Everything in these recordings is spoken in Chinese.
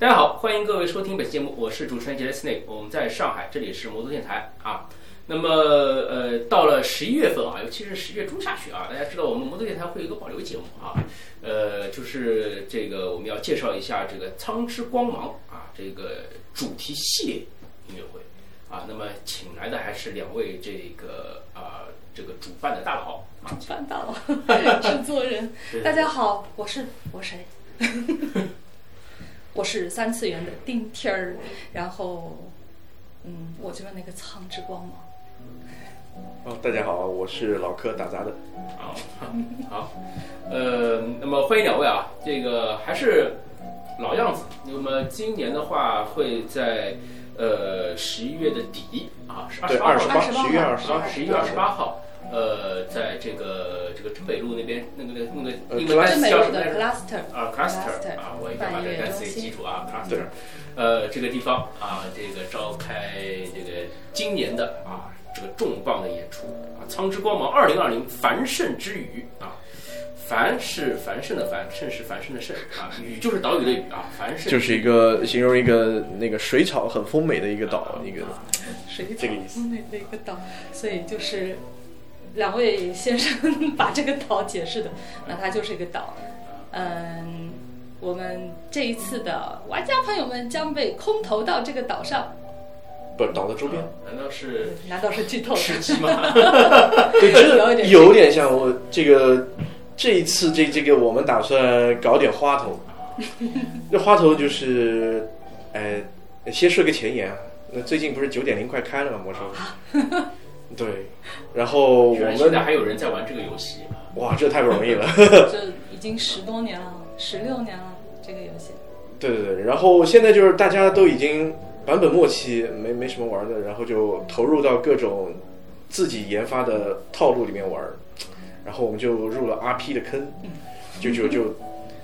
大家好，欢迎各位收听本期节目，我是主持人杰 Snake，我们在上海，这里是魔都电台啊。那么呃，到了十一月份啊，尤其是十一月中下旬啊，大家知道我们魔都电台会有一个保留节目啊，呃，就是这个我们要介绍一下这个《苍之光芒》啊这个主题系列音乐会啊。那么请来的还是两位这个啊这个主办的大佬啊，办大佬，制作人，大家好，我是我谁？我是三次元的丁天儿，然后，嗯，我就是那个苍之光芒。哦，大家好，我是老柯打杂的。好，好，呃，那么欢迎两位啊，这个还是老样子。那么今年的话，会在呃十一月的底啊，对，二十八，十一月二十八，十一月二十八号。呃，在这个这个真北路那边，那个那个那个英文单词叫什么？cluster 啊，cluster 啊，我一定要把这个单词给记住啊，cluster。呃，这个地方啊，这个召开这个今年的啊这个重磅的演出啊，《苍之光芒》二零二零繁盛之雨啊，繁是繁盛的繁，盛是繁盛的盛啊，雨就是岛屿的雨啊，繁盛就是一个形容一个那个水草很丰美的一个岛，一个水草丰美的一个岛，所以就是。两位先生把这个岛解释的，那它就是一个岛。嗯，我们这一次的玩家朋友们将被空投到这个岛上。不是，岛的周边？难道是？难道是剧透？吃鸡吗？对，真的有点像我这个这一次这这个我们打算搞点花头。那花头就是，呃，先说个前言啊。那最近不是九点零快开了吗？魔兽。对，然后我们现在还有人在玩这个游戏，哇，这太不容易了。这已经十多年了，十六年了，这个游戏。对对对，然后现在就是大家都已经版本末期，没没什么玩的，然后就投入到各种自己研发的套路里面玩，然后我们就入了 RP 的坑，就就就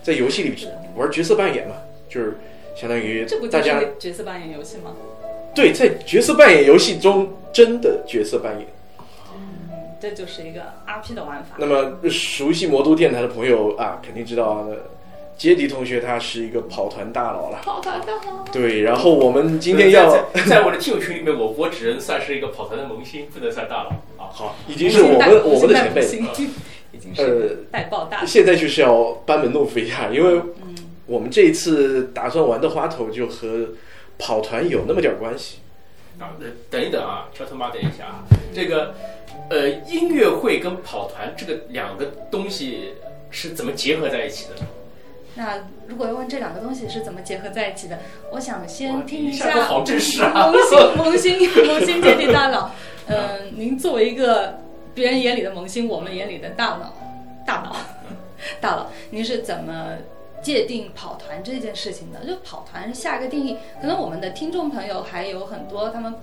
在游戏里玩角色扮演嘛，就是相当于大家角色扮演游戏吗？对，在角色扮演游戏中，真的角色扮演，嗯，这就是一个 RP 的玩法。那么熟悉魔都电台的朋友啊，肯定知道啊，杰迪同学他是一个跑团大佬了。跑团大佬。对，然后我们今天要在我的听友群里面，我我只能算是一个跑团的萌新，不能算大佬啊。好，已经是我们我们的前辈，已经是带爆大。现在就是要班门弄斧一下，因为我们这一次打算玩的花头就和。跑团有那么点关系啊？等一等啊，敲他妈，等一下啊！这个呃，音乐会跟跑团这个两个东西是怎么结合在一起的？那如果要问这两个东西是怎么结合在一起的，我想先听一下 好正式啊！萌新萌新萌新姐弟大佬，嗯，您作为一个别人眼里的萌新，我们眼里的大脑大脑大佬，您是怎么？界定跑团这件事情的，就跑团下一个定义，可能我们的听众朋友还有很多，他们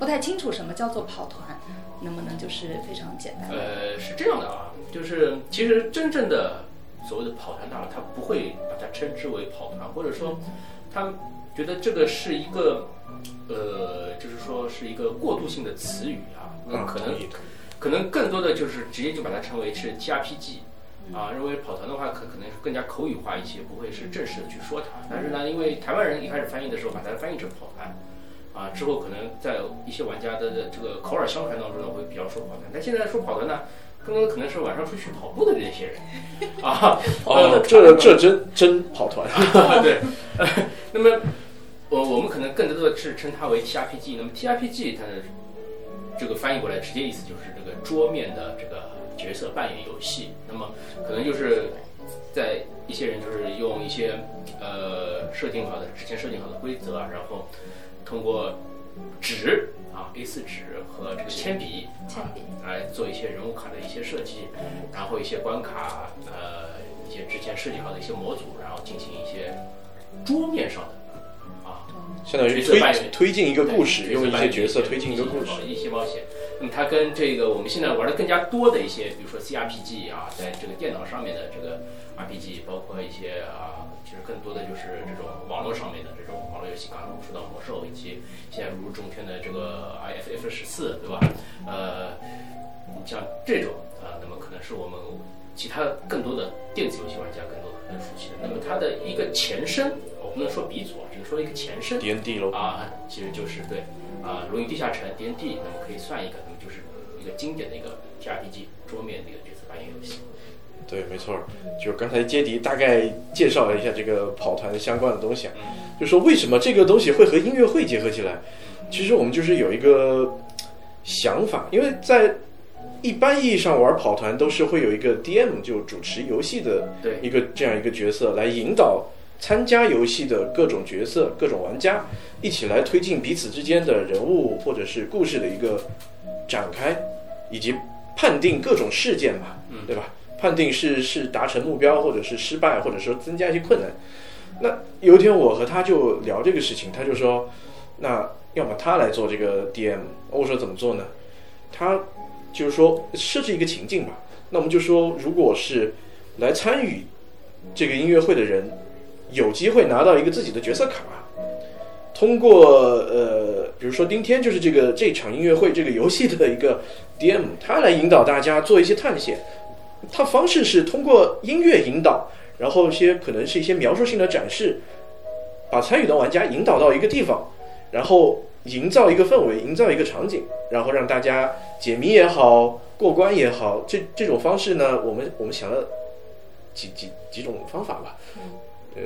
不太清楚什么叫做跑团，能不能就是非常简单？呃，是这样的啊，就是其实真正的所谓的跑团大佬，他不会把它称之为跑团，或者说他觉得这个是一个呃，就是说是一个过渡性的词语啊，那可能可能更多的就是直接就把它称为是 T R P G。啊，认为跑团的话可可能是更加口语化一些，不会是正式的去说它。但是呢，因为台湾人一开始翻译的时候把它翻译成跑团，啊，之后可能在一些玩家的这个口耳相传当中呢，会比较说跑团。但现在说跑团呢，更多的可能是晚上出去跑步的那些人，啊，哦，这这真真跑团，对。那么我我们可能更多的是称它为 T R P G。那么 T R P G 它的这个翻译过来直接意思就是这个桌面的这个。角色扮演游戏，那么可能就是在一些人就是用一些呃设定好的之前设定好的规则啊，然后通过纸啊 A4 纸和这个铅笔铅笔来做一些人物卡的一些设计，然后一些关卡呃一些之前设计好的一些模组，然后进行一些桌面上的啊，相当于推推进一个故事，用一些角色推进一个故事，一些冒险。那么它跟这个我们现在玩的更加多的一些，比如说 CRPG 啊，在这个电脑上面的这个 RPG，包括一些啊，其实更多的就是这种网络上面的这种网络游戏。刚才我们说到魔兽，以及现在如日中天的这个 IFF 十四，对吧？呃，像这种啊，那么可能是我们其他更多的电子游戏玩家更多的很熟悉的。那么它的一个前身，我不能说鼻祖啊，只能说一个前身 D N D 喽，啊，其实就是对啊，《龙与地下城》D N D，那么可以算一个，那么就是一个经典的一个 T R P G 桌面的一个角色扮演游戏。对，没错儿，就刚才杰迪大概介绍了一下这个跑团相关的东西啊，就说为什么这个东西会和音乐会结合起来。其实我们就是有一个想法，因为在一般意义上玩跑团都是会有一个 DM 就主持游戏的对一个这样一个角色来引导参加游戏的各种角色、各种玩家一起来推进彼此之间的人物或者是故事的一个展开，以及判定各种事件嘛，对吧？判定是是达成目标，或者是失败，或者说增加一些困难。那有一天我和他就聊这个事情，他就说，那要么他来做这个 DM，我说怎么做呢？他就是说设置一个情境吧。那我们就说，如果是来参与这个音乐会的人，有机会拿到一个自己的角色卡，通过呃，比如说丁天就是这个这场音乐会这个游戏的一个 DM，他来引导大家做一些探险。他方式是通过音乐引导，然后一些可能是一些描述性的展示，把参与的玩家引导到一个地方，然后营造一个氛围，营造一个场景，然后让大家解谜也好，过关也好，这这种方式呢，我们我们想了几几几种方法吧，呃，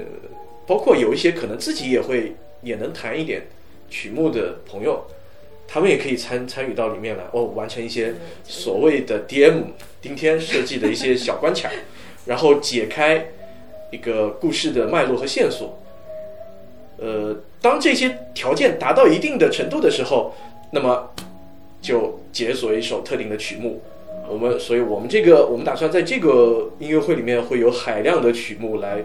包括有一些可能自己也会也能弹一点曲目的朋友。他们也可以参参与到里面来哦，完成一些所谓的 DM 丁天设计的一些小关卡，然后解开一个故事的脉络和线索。呃，当这些条件达到一定的程度的时候，那么就解锁一首特定的曲目。我们，所以我们这个，我们打算在这个音乐会里面会有海量的曲目来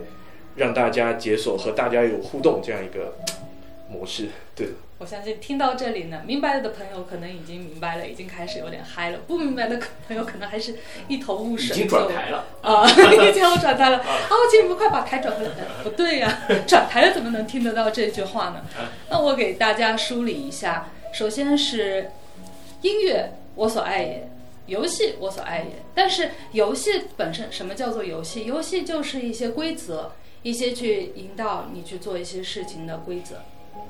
让大家解锁和大家有互动这样一个模式。对。我相信听到这里呢，明白了的朋友可能已经明白了，已经开始有点嗨了；不明白的朋友可能还是一头雾水。已经转台了啊！已经我转台了。哦，请你们快把台转回来。不对呀，转台了怎么能听得到这句话呢？那我给大家梳理一下：首先是音乐，我所爱也；游戏，我所爱也。但是游戏本身，什么叫做游戏？游戏就是一些规则，一些去引导你去做一些事情的规则。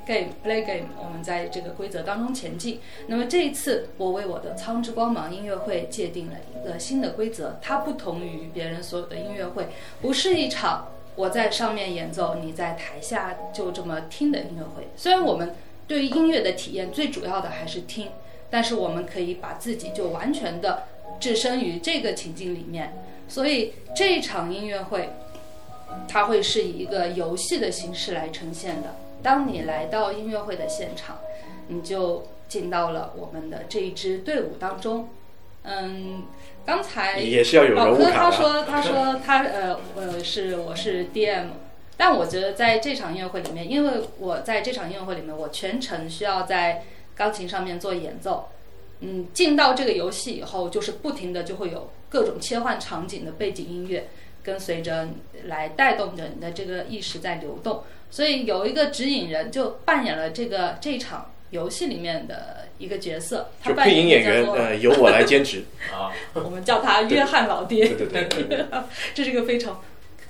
Game play game，我们在这个规则当中前进。那么这一次，我为我的《苍之光芒》音乐会界定了一个新的规则，它不同于别人所有的音乐会，不是一场我在上面演奏，你在台下就这么听的音乐会。虽然我们对于音乐的体验最主要的还是听，但是我们可以把自己就完全的置身于这个情境里面。所以这场音乐会，它会是以一个游戏的形式来呈现的。当你来到音乐会的现场，你就进到了我们的这一支队伍当中。嗯，刚才也是要有人物卡他说，他说他呃呃是我是 DM，但我觉得在这场音乐会里面，因为我在这场音乐会里面，我全程需要在钢琴上面做演奏。嗯，进到这个游戏以后，就是不停的就会有各种切换场景的背景音乐。跟随着来带动着你的这个意识在流动，所以有一个指引人就扮演了这个这场游戏里面的一个角色。他扮演演员呃由我来兼职啊，我们叫他约翰老爹。对 对对，这是一个非常。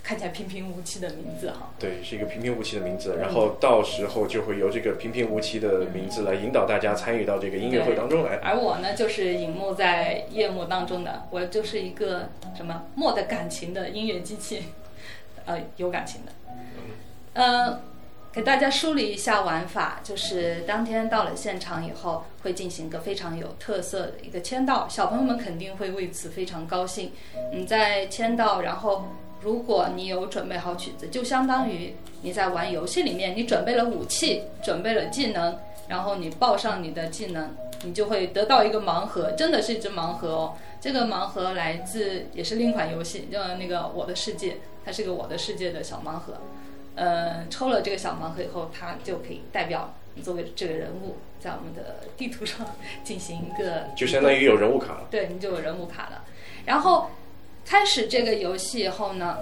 看起来平平无奇的名字哈，对，是一个平平无奇的名字。然后到时候就会由这个平平无奇的名字来引导大家参与到这个音乐会当中来。而我呢，就是隐没在夜幕当中的，我就是一个什么没的感情的音乐机器，呃，有感情的。嗯，给大家梳理一下玩法，就是当天到了现场以后，会进行一个非常有特色的一个签到，小朋友们肯定会为此非常高兴。你在签到，然后。如果你有准备好曲子，就相当于你在玩游戏里面，你准备了武器，准备了技能，然后你报上你的技能，你就会得到一个盲盒，真的是一只盲盒哦。这个盲盒来自也是另一款游戏，叫那个《我的世界》，它是个《我的世界》的小盲盒。呃，抽了这个小盲盒以后，它就可以代表你作为这个人物，在我们的地图上进行一个，就相当于有人物卡了。对，你就有人物卡了，然后。开始这个游戏以后呢，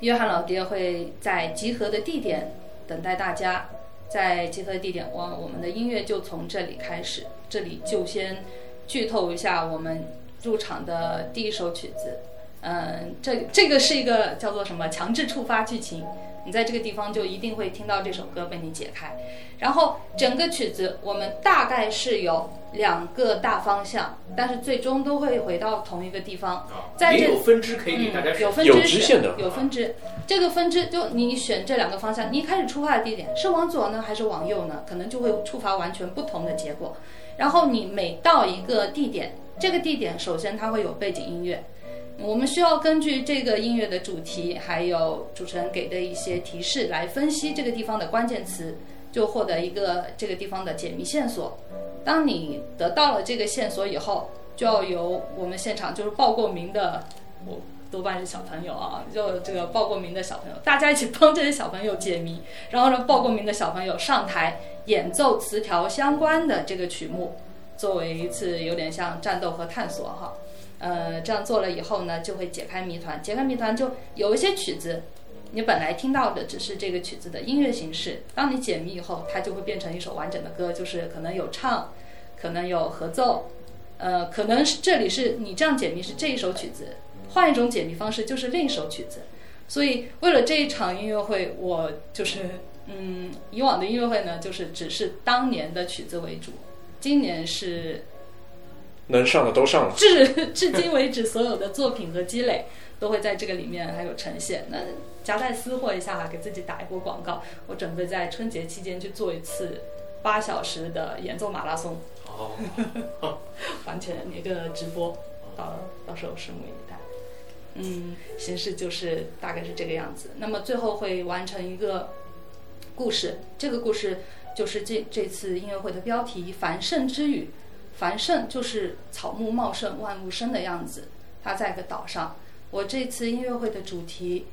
约翰老爹会在集合的地点等待大家。在集合的地点，我我们的音乐就从这里开始。这里就先剧透一下我们入场的第一首曲子，嗯，这这个是一个叫做什么强制触发剧情，你在这个地方就一定会听到这首歌被你解开。然后整个曲子我们大概是有两个大方向，但是最终都会回到同一个地方。啊，在这也有分支可以给大家嗯、有。有分支选支线的有分支。这个分支就你选这两个方向，你一开始出发的地点是往左呢，还是往右呢？可能就会触发完全不同的结果。然后你每到一个地点，这个地点首先它会有背景音乐，我们需要根据这个音乐的主题，还有主持人给的一些提示来分析这个地方的关键词，就获得一个这个地方的解谜线索。当你得到了这个线索以后，就要由我们现场就是报过名的，我多半是小朋友啊，就这个报过名的小朋友，大家一起帮这些小朋友解谜，然后呢，报过名的小朋友上台演奏词条相关的这个曲目，作为一次有点像战斗和探索哈。呃，这样做了以后呢，就会解开谜团。解开谜团就有一些曲子，你本来听到的只是这个曲子的音乐形式，当你解谜以后，它就会变成一首完整的歌，就是可能有唱，可能有合奏，呃，可能是这里是你这样解谜是这一首曲子，换一种解谜方式就是另一首曲子。所以为了这一场音乐会，我就是嗯，以往的音乐会呢，就是只是当年的曲子为主，今年是能上的都上了。至 至今为止，所有的作品和积累都会在这个里面还有呈现。那夹带私货一下哈，给自己打一波广告。我准备在春节期间去做一次八小时的演奏马拉松，哦，完全一个直播，到到时候拭目以待。嗯，形式就是大概是这个样子。那么最后会完成一个故事，这个故事就是这这次音乐会的标题“繁盛之语”。繁盛就是草木茂盛、万物生的样子。它在一个岛上。我这次音乐会的主题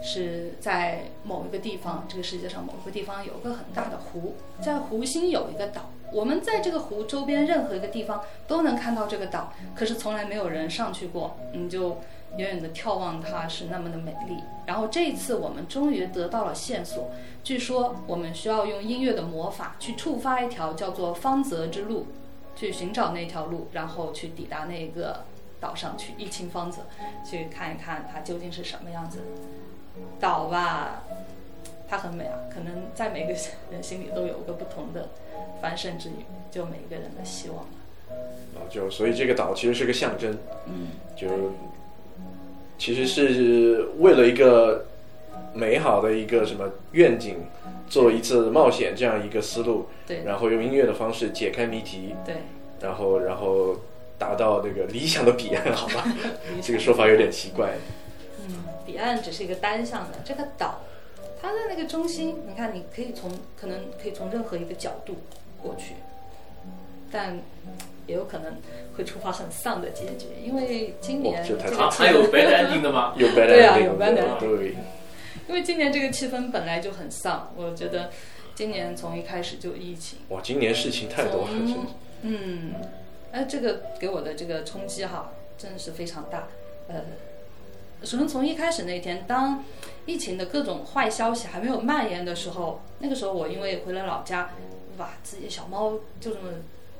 是在某一个地方，这个世界上某一个地方有个很大的湖，在湖心有一个岛。我们在这个湖周边任何一个地方都能看到这个岛，可是从来没有人上去过。你就远远的眺望它是那么的美丽。然后这一次我们终于得到了线索，据说我们需要用音乐的魔法去触发一条叫做方泽之路。去寻找那条路，然后去抵达那个岛上去一清方泽，去看一看它究竟是什么样子。岛吧，它很美啊，可能在每个 人心里都有个不同的翻身之女，就每一个人的希望吧。啊，就所以这个岛其实是个象征，嗯，就其实是为了一个美好的一个什么愿景，做一次冒险这样一个思路，对然后用音乐的方式解开谜题，对，然后然后达到那个理想的彼岸，好吧？这个说法有点奇怪。嗯，彼岸只是一个单向的，这个岛，它的那个中心，你看，你可以从可能可以从任何一个角度过去，但也有可能会触发很丧的结局，因为今年哦这太这个啊，还有 bad ending 的吗？有 bad 对啊 ending，有 bad ending 对，因为今年这个气氛本来就很丧，我觉得今年从一开始就疫情，哇，今年事情太多了，真是嗯，哎，这个给我的这个冲击哈，真的是非常大。呃，首先从一开始那天，当疫情的各种坏消息还没有蔓延的时候，那个时候我因为回了老家，我把自己的小猫就这么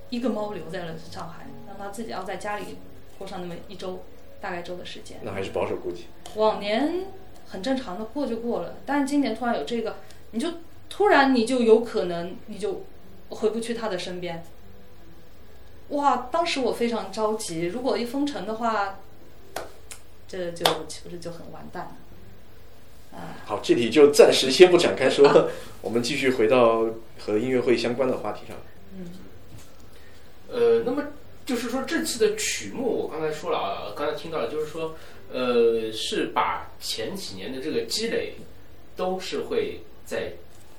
一个猫留在了上海，让它自己要在家里过上那么一周大概周的时间。那还是保守估计。往年很正常的过就过了，但是今年突然有这个，你就突然你就有可能你就回不去他的身边。哇，当时我非常着急，如果一封城的话，这就岂不是就很完蛋了？啊，好，这里就暂时先不展开说，我们继续回到和音乐会相关的话题上。嗯呃，那么就是说这次的曲目，我刚才说了啊，刚才听到了，就是说，呃，是把前几年的这个积累，都是会在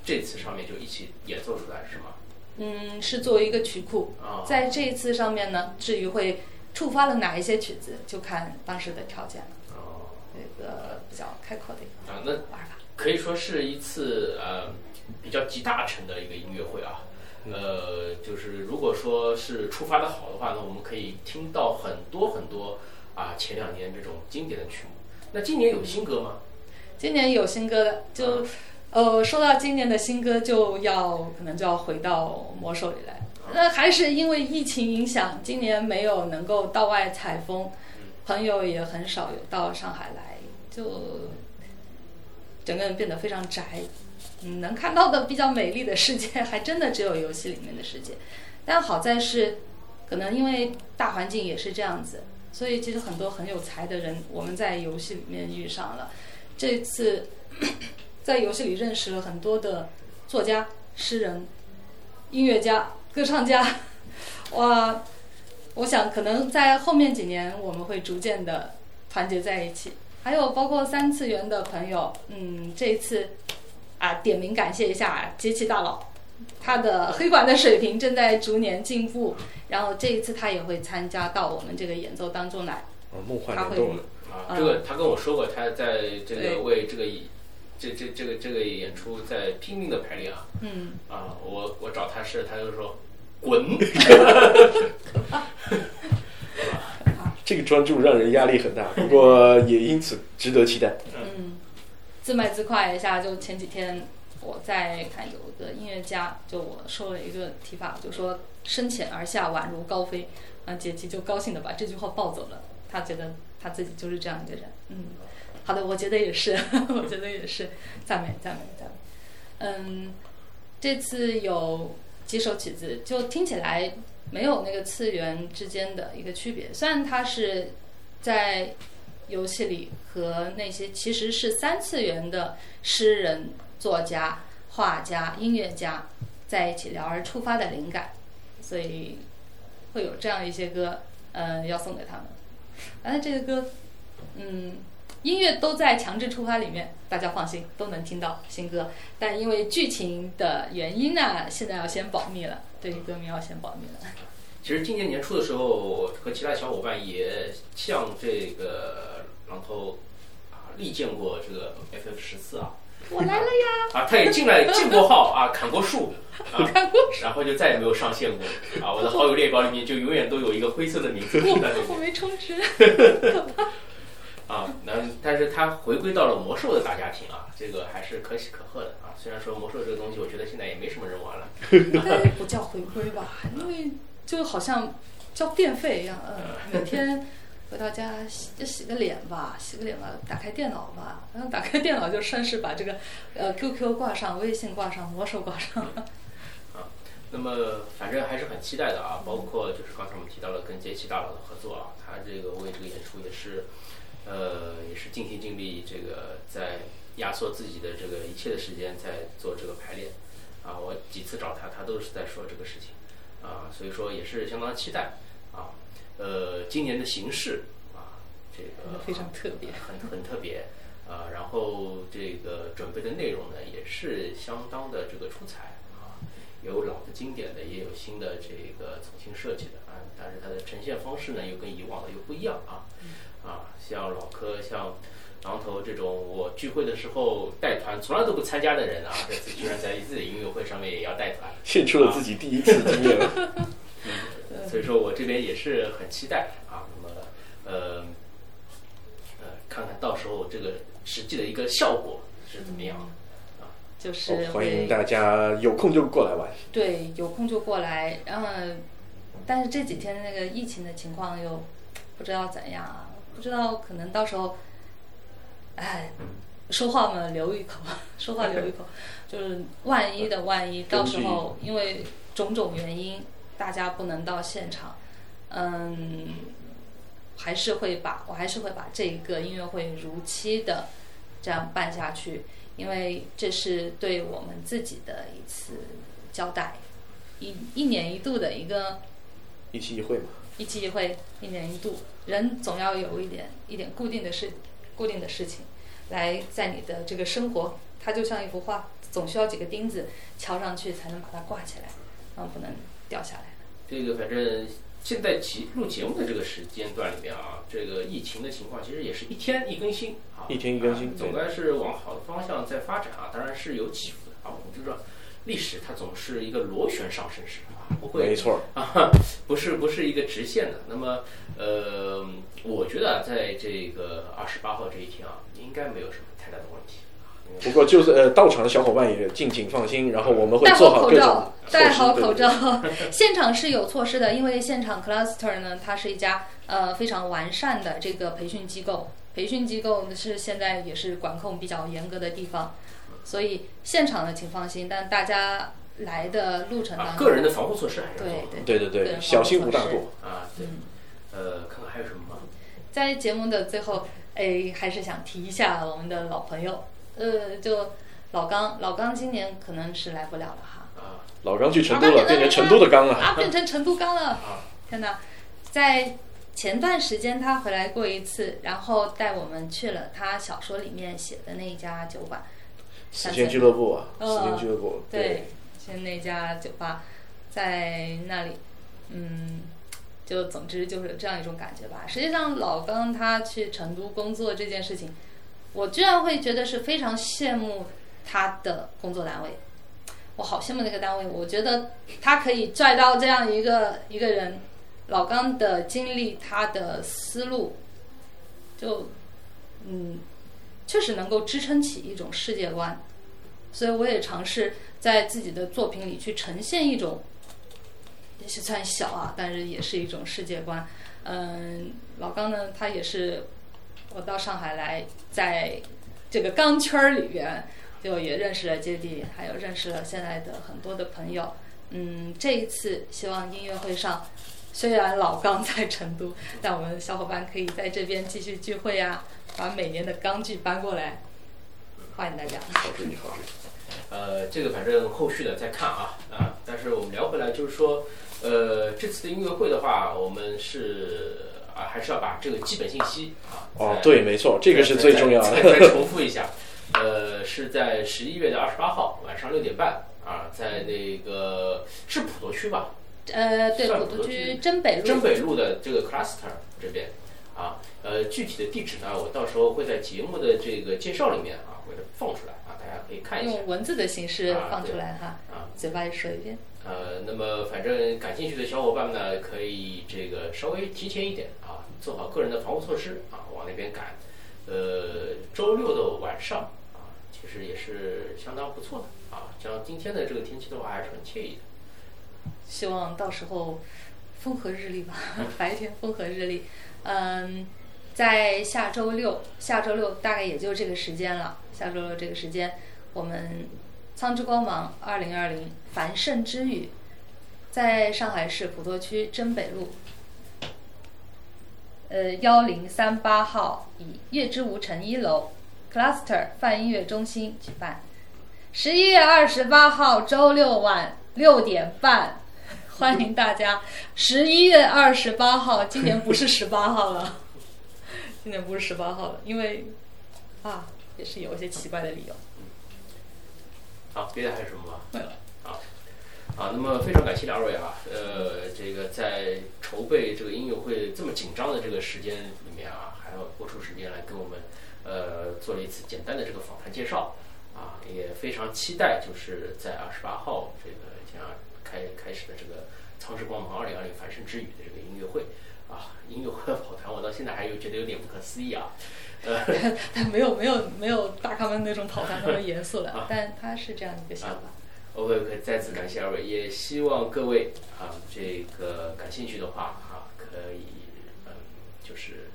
这次上面就一起演奏出来，是吗？嗯，是作为一个曲库，啊，在这一次上面呢，至于会触发了哪一些曲子，就看当时的条件了。哦，那个比较开阔的一个啊，那玩法。可以说是一次呃比较集大成的一个音乐会啊。呃，就是如果说是触发的好的话呢，我们可以听到很多很多啊前两年这种经典的曲目。那今年有新歌吗？今年有新歌的，就呃说到今年的新歌，就要可能就要回到魔手里来。那还是因为疫情影响，今年没有能够到外采风，朋友也很少有到上海来，就整个人变得非常宅。嗯，能看到的比较美丽的世界，还真的只有游戏里面的世界。但好在是，可能因为大环境也是这样子，所以其实很多很有才的人，我们在游戏里面遇上了。这次 在游戏里认识了很多的作家、诗人、音乐家、歌唱家，哇！我想可能在后面几年我们会逐渐的团结在一起。还有包括三次元的朋友，嗯，这一次啊点名感谢一下杰奇大佬，他的黑管的水平正在逐年进步，然后这一次他也会参加到我们这个演奏当中来。哦，梦幻联动了，啊，这个他跟我说过，他在这个为这个这这这个这个演出在拼命的排练啊嗯，啊！我我找他是，他就说滚，这个专注让人压力很大，不过也因此值得期待。嗯，自卖自夸一下，就前几天我在看有个音乐家，就我说了一个提法，就说深潜而下宛如高飞，啊，杰奇就高兴的把这句话抱走了，他觉得他自己就是这样一个人，嗯，好的，我觉得也是，我觉得也是，赞美赞美赞美，嗯，这次有几首曲子，就听起来没有那个次元之间的一个区别，虽然它是在游戏里和那些其实是三次元的诗人、作家、画家、音乐家在一起聊而触发的灵感，所以会有这样一些歌，呃，要送给他们。反正这个歌，嗯，音乐都在强制触发里面，大家放心，都能听到新歌。但因为剧情的原因呢，现在要先保密了，对歌迷要先保密了。其实今年年初的时候，和其他小伙伴也向这个榔头啊力荐过这个 FF 十四啊我来了呀！啊，他也进来进过号啊，砍过树 啊，砍过然后就再也没有上线过啊。我的好友列表里面就永远都有一个灰色的名字 我我没充值。啊。那但是他回归到了魔兽的大家庭啊，这个还是可喜可贺的啊。虽然说魔兽这个东西，我觉得现在也没什么人玩了。应该不叫回归吧，因为就好像交电费一样，嗯，每天回到家洗就洗个脸吧，洗个脸吧，打开电脑吧，然后打开电脑就顺势把这个呃 QQ 挂上，微信挂上，魔兽挂上，那么反正还是很期待的啊，包括就是刚才我们提到了跟杰奇大佬的合作啊，他这个为这个演出也是，呃，也是尽心尽力，这个在压缩自己的这个一切的时间在做这个排练啊。我几次找他，他都是在说这个事情啊，所以说也是相当期待啊。呃，今年的形式啊，这个非常特别。很很特别啊。然后这个准备的内容呢，也是相当的这个出彩啊，有老的经典的，也有新的这个重新设计的啊。但是它的呈现方式呢，又跟以往的又不一样啊啊，像老柯像。榔头这种我聚会的时候带团从来都不参加的人啊，这次居然在自己的音乐会上面也要带团，献出了自己第一次经验。所以说我这边也是很期待啊。那么呃呃，看看到时候这个实际的一个效果是怎么样的。就是哦欢迎大家有空就过来玩。对有空就过来，然后但是这几天那个疫情的情况又不知道怎样啊，不知道可能到时候，哎，说话嘛留一口，说话留一口，就是万一的万一，到时候因为种种原因，大家不能到现场，嗯，还是会把我还是会把这一个音乐会如期的这样办下去，因为这是对我们自己的一次交代，一一年一度的一个一期一会嘛，一期一会，一年一度，人总要有一点一点固定的事，固定的事情，来在你的这个生活，它就像一幅画，总需要几个钉子敲上去才能把它挂起来，然后不能掉下来。这个反正现在节录节目的这个时间段里面啊，这个疫情的情况其实也是一天一更新啊，一天一更新啊总该是往好的方向在发展啊，当然是有起伏的啊。我们就说历史它总是一个螺旋上升式啊，不会没错。啊，不是不是一个直线的。那么呃，我觉得啊在这个二十八号这一天啊，应该没有什么太大的问题不过就是呃，到场的小伙伴也敬请放心，然后我们会戴好做好各口罩种戴好口罩。现场是有措施的，因为现场 Cluster 呢，它是一家呃非常完善的这个培训机构，培训机构是现在也是管控比较严格的地方，所以现场呢请放心，但大家来的路程当啊，中，个人的防护措施还是要对对对对对，小心无大过。啊，对，嗯呃，看看还有什么吗？在节目的最后，哎，还是想提一下我们的老朋友，呃，就老刚，老刚今年可能是来不了了哈。啊老刚去成都啊了，变成成都的刚了。啊，变成成都刚了。啊天哪，在前段时间他回来过一次，然后带我们去了他小说里面写的那一家酒馆。时间俱乐部啊，哦时间俱乐部，对，是那家酒吧，在那里，嗯，就总之就是这样一种感觉吧。实际上，老刚他去成都工作这件事情，我居然会觉得是非常羡慕他的工作单位。我好羡慕那个单位，我觉得他可以拽到这样一个一个人，老刚的经历，他的思路，就嗯，确实能够支撑起一种世界观。所以我也尝试在自己的作品里去呈现一种，也是算小啊，但是也是一种世界观。嗯，老刚呢，他也是我到上海来，在这个钢圈儿里边，就也认识了接地，还有认识了现在的很多的朋友。嗯，这一次希望音乐会上，虽然老钢在成都，但我们小伙伴可以在这边继续聚会啊，把每年的钢剧搬过来，欢迎大家。好主意，好。呃，这个反正后续的再看啊啊！但是我们聊回来，就是说，呃，这次的音乐会的话，我们是啊，还是要把这个基本信息啊，哦对，没错，这个是最重要的再再。重复一下，呃，是在十一月的二十八号晚上六点半啊，在那个是普陀区吧？呃，对，普陀区区真北路。真北路的这个 cluster 这边啊，呃，具体的地址呢，我到时候会在节目的这个介绍里面啊，会放出来啊，大家可以看一下用文字的形式啊放出来哈，啊。嘴巴里说一遍。呃，那么反正感兴趣的小伙伴们呢，可以这个稍微提前一点啊，做好个人的防护措施啊，往那边赶。呃，周六的晚上啊，其实也是相当不错的啊。像今天的这个天气的话，还是很惬意的。希望到时候风和日丽吧，白天风和日丽。嗯，在下周六，下周六大概也就这个时间了。下周六这个时间，我们苍之光芒二零二零繁盛之雨，在上海市普陀区真北路，呃幺零三八号以月之无城一楼 Cluster 泛音乐中心举办。十一月二十八号周六晚六点半，欢迎大家。十一月二十八号，今年不是十八号了，今年不是十八号了，因为啊，也是有一些奇怪的理由。好，别的还有什么吗？没了。啊，啊，那么非常感谢两位啊，呃，这个在筹备这个音乐会这么紧张的这个时间里面啊，还要播出时间来跟我们呃做了一次简单的这个访谈介绍啊，也非常期待就是在二十八号这个将要开开始的这个《苍之光芒二零二零繁盛之语》的这个音乐会啊，音乐会跑团，我到现在还有觉得有点不可思议啊，呃。但没有没有没有大咖们那种跑团那么严肃了，但他是这样一个想法。OK OK，再次感谢二位，也希望各位啊，这个感兴趣的话啊，可以嗯，就是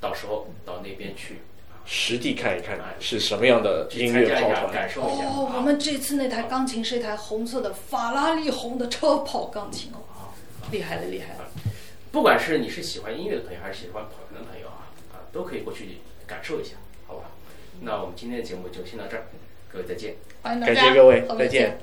到时候到那边去啊，实地看一看是什么样的音乐去参加一下，跑团感。受一下。哦，啊我们这次那台钢琴是一台红色的法拉利红的超跑钢琴哦，厉害了厉害了。不管是你是喜欢音乐的朋友，还是喜欢跑团的朋友啊，啊，都可以过去感受一下，好吧？那我们今天的节目就先到这儿，各位再见。感谢各位再见见